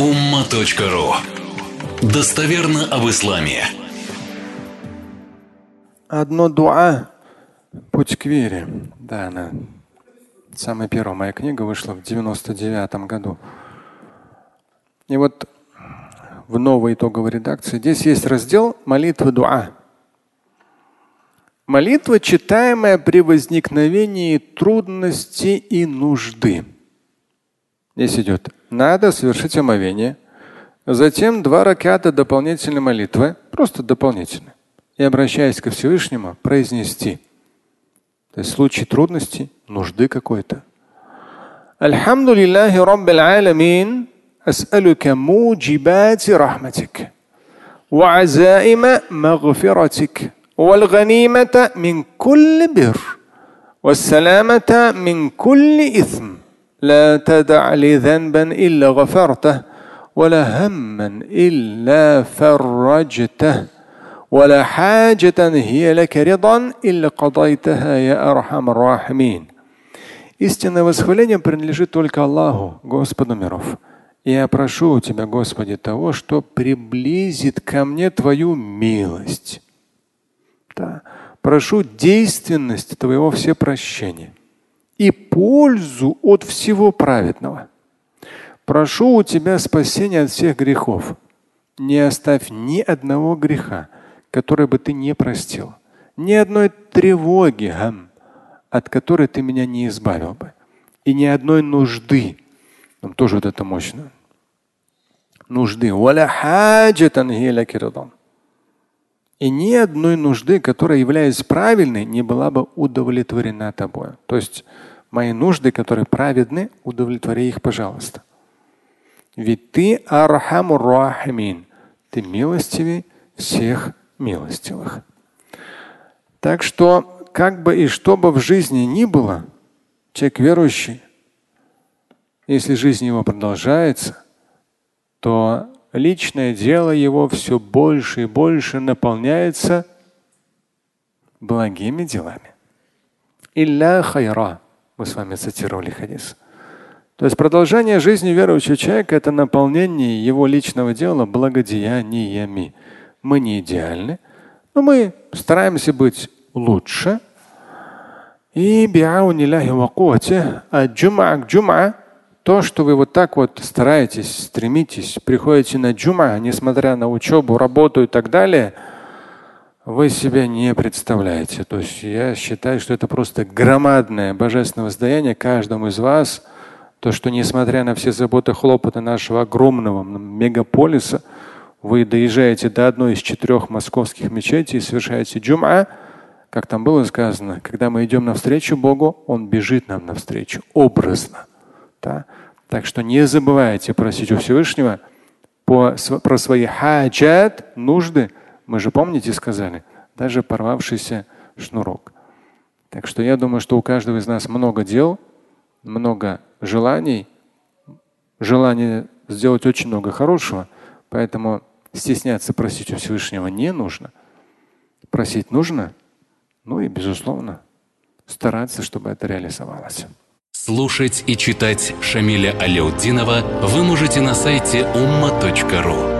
umma.ru Достоверно об исламе. Одно дуа «Путь к вере». Да, она самая первая моя книга вышла в 99 году. И вот в новой итоговой редакции здесь есть раздел «Молитва дуа». Молитва, читаемая при возникновении трудности и нужды. Здесь идет надо совершить омовение, затем два раката дополнительной молитвы, просто дополнительные, и обращаясь ко Всевышнему, произнести. То есть в случае трудности, нужды какой-то. Альхамду лиллахи раббил аламин, أسألك موجبات رحمتك وعزائم مغفرتك والغنيمة من كل بر والسلامة من كل إثم لا تدع لي ذنبا إلا غفرته ولا هما إلا فرجته ولا حاجة هي لك رضا إلا قضيتها يا أرحم الراحمين Истинное восхваление принадлежит только Аллаху, Господу миров. Я прошу у Тебя, Господи, того, что приблизит ко мне Твою милость. Да. Прошу действенность Твоего всепрощения и пользу от всего праведного. Прошу у Тебя спасения от всех грехов. Не оставь ни одного греха, который бы Ты не простил, ни одной тревоги, от которой Ты меня не избавил бы, и ни одной нужды. Там тоже вот это мощно. Нужды. И ни одной нужды, которая, являясь правильной, не была бы удовлетворена тобой. То есть мои нужды, которые праведны, удовлетвори их, пожалуйста. Ведь ты архамур рахимин. Ты милостивый всех милостивых. Так что, как бы и что бы в жизни ни было, человек верующий, если жизнь его продолжается, то личное дело его все больше и больше наполняется благими делами. Илля хайра. Мы с вами цитировали хадис. То есть продолжение жизни верующего человека – это наполнение его личного дела благодеяниями. Мы не идеальны, но мы стараемся быть лучше. И от джума к джума то, что вы вот так вот стараетесь, стремитесь, приходите на джума, несмотря на учебу, работу и так далее – вы себя не представляете. То есть я считаю, что это просто громадное божественное воздаяние каждому из вас. То, что несмотря на все заботы, хлопоты нашего огромного мегаполиса, вы доезжаете до одной из четырех московских мечетей и совершаете джум'a, как там было сказано, когда мы идем навстречу Богу, Он бежит нам навстречу образно. Да? Так что не забывайте просить у Всевышнего по, про свои хаджат, нужды, мы же, помните, сказали, даже порвавшийся шнурок. Так что я думаю, что у каждого из нас много дел, много желаний, желание сделать очень много хорошего, поэтому стесняться просить у Всевышнего не нужно. Просить нужно, ну и, безусловно, стараться, чтобы это реализовалось. Слушать и читать Шамиля Аляутдинова вы можете на сайте umma.ru.